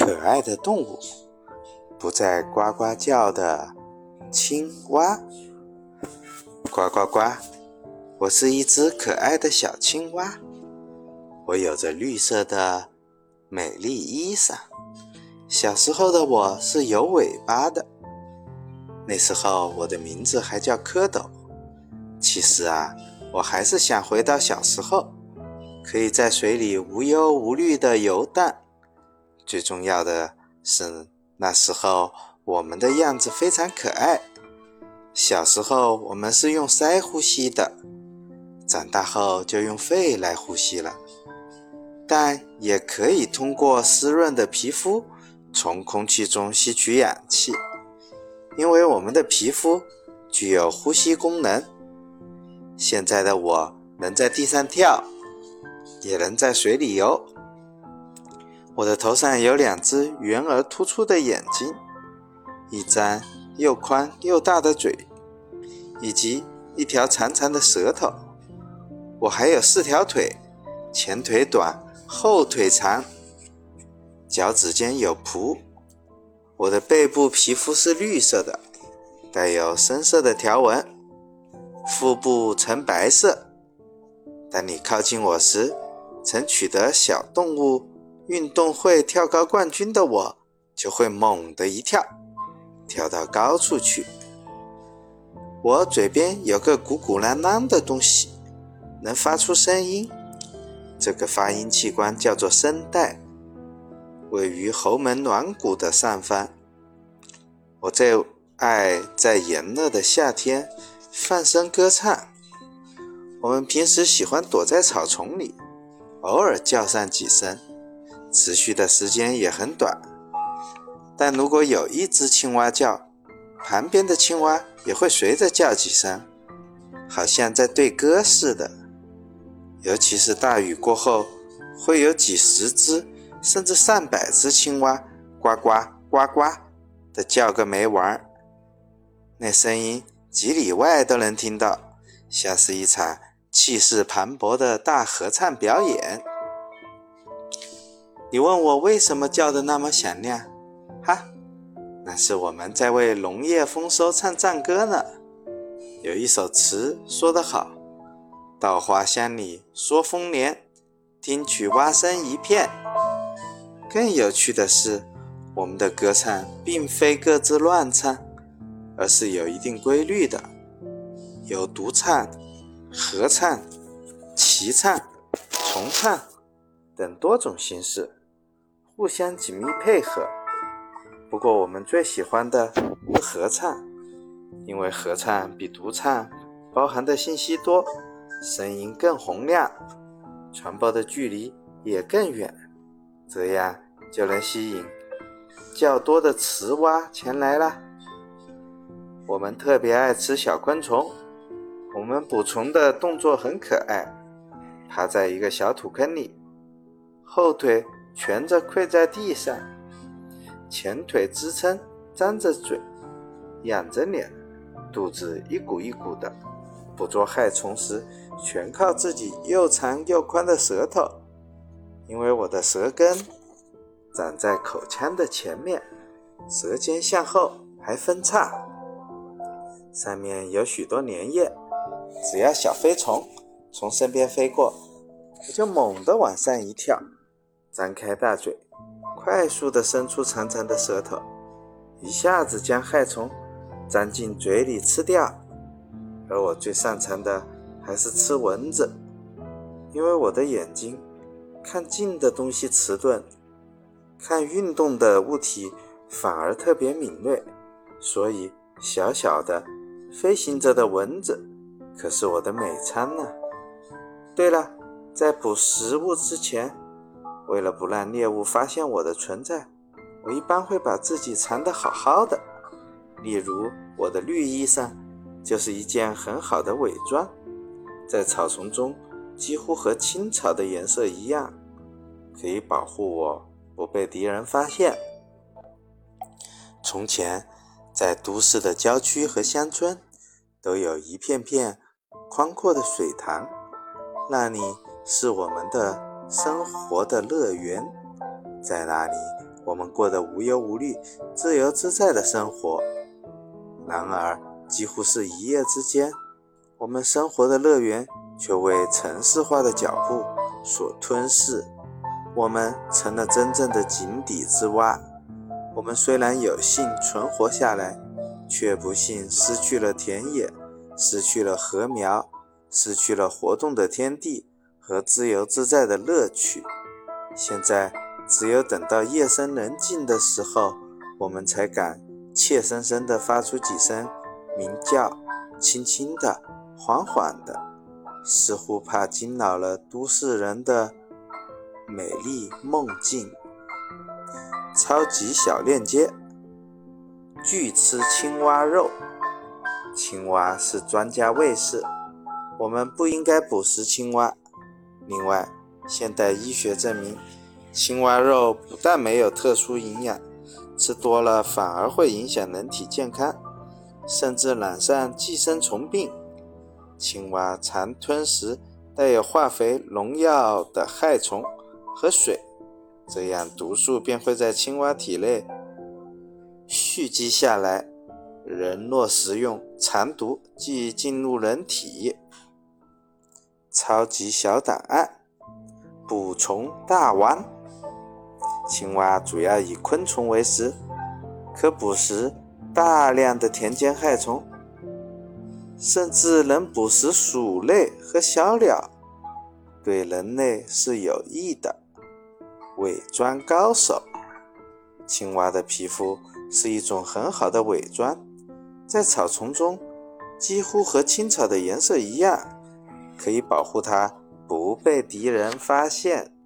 可爱的动物，不再呱呱叫的青蛙。呱呱呱！我是一只可爱的小青蛙，我有着绿色的美丽衣裳。小时候的我是有尾巴的，那时候我的名字还叫蝌蚪。其实啊，我还是想回到小时候，可以在水里无忧无虑的游荡。最重要的是，那时候我们的样子非常可爱。小时候我们是用鳃呼吸的，长大后就用肺来呼吸了，但也可以通过湿润的皮肤从空气中吸取氧气。因为我们的皮肤具有呼吸功能。现在的我能在地上跳，也能在水里游。我的头上有两只圆而突出的眼睛，一张又宽又大的嘴，以及一条长长的舌头。我还有四条腿，前腿短，后腿长，脚趾间有蹼。我的背部皮肤是绿色的，带有深色的条纹，腹部呈白色。当你靠近我时，曾取得小动物。运动会跳高冠军的我，就会猛地一跳，跳到高处去。我嘴边有个鼓鼓囊囊的东西，能发出声音。这个发音器官叫做声带，位于喉门软骨的上方。我最爱在炎热的夏天放声歌唱。我们平时喜欢躲在草丛里，偶尔叫上几声。持续的时间也很短，但如果有一只青蛙叫，旁边的青蛙也会随着叫几声，好像在对歌似的。尤其是大雨过后，会有几十只甚至上百只青蛙呱呱呱呱的叫个没完，那声音几里外都能听到，像是一场气势磅礴的大合唱表演。你问我为什么叫的那么响亮？哈，那是我们在为农业丰收唱赞歌呢。有一首词说得好：“稻花香里说丰年，听取蛙声一片。”更有趣的是，我们的歌唱并非各自乱唱，而是有一定规律的，有独唱、合唱、齐唱、重唱等多种形式。互相紧密配合。不过，我们最喜欢的是合唱，因为合唱比独唱包含的信息多，声音更洪亮，传播的距离也更远，这样就能吸引较多的雌蛙前来了。我们特别爱吃小昆虫，我们捕虫的动作很可爱，趴在一个小土坑里，后腿。蜷着跪在地上，前腿支撑，张着嘴，仰着脸，肚子一鼓一鼓的。捕捉害虫时，全靠自己又长又宽的舌头。因为我的舌根长在口腔的前面，舌尖向后还分叉，上面有许多粘液。只要小飞虫从身边飞过，我就猛地往上一跳。张开大嘴，快速地伸出长长的舌头，一下子将害虫粘进嘴里吃掉。而我最擅长的还是吃蚊子，因为我的眼睛看近的东西迟钝，看运动的物体反而特别敏锐，所以小小的飞行着的蚊子可是我的美餐呢。对了，在捕食物之前。为了不让猎物发现我的存在，我一般会把自己藏得好好的。例如，我的绿衣裳就是一件很好的伪装，在草丛中几乎和青草的颜色一样，可以保护我不被敌人发现。从前，在都市的郊区和乡村，都有一片片宽阔的水塘，那里是我们的。生活的乐园，在那里我们过得无忧无虑、自由自在的生活。然而，几乎是一夜之间，我们生活的乐园却为城市化的脚步所吞噬。我们成了真正的井底之蛙。我们虽然有幸存活下来，却不幸失去了田野，失去了禾苗，失去了活动的天地和自由自在的乐趣。现在，只有等到夜深人静的时候，我们才敢怯生生地发出几声鸣叫，轻轻的，缓缓的，似乎怕惊扰了都市人的。美丽梦境，超级小链接。拒吃青蛙肉，青蛙是专家卫士，我们不应该捕食青蛙。另外，现代医学证明，青蛙肉不但没有特殊营养，吃多了反而会影响人体健康，甚至染上寄生虫病。青蛙常吞食带有化肥、农药的害虫。和水，这样毒素便会在青蛙体内蓄积下来。人若食用，残毒即进入人体。超级小档案：捕虫大王。青蛙主要以昆虫为食，可捕食大量的田间害虫，甚至能捕食鼠类和小鸟，对人类是有益的。伪装高手，青蛙的皮肤是一种很好的伪装，在草丛中几乎和青草的颜色一样，可以保护它不被敌人发现。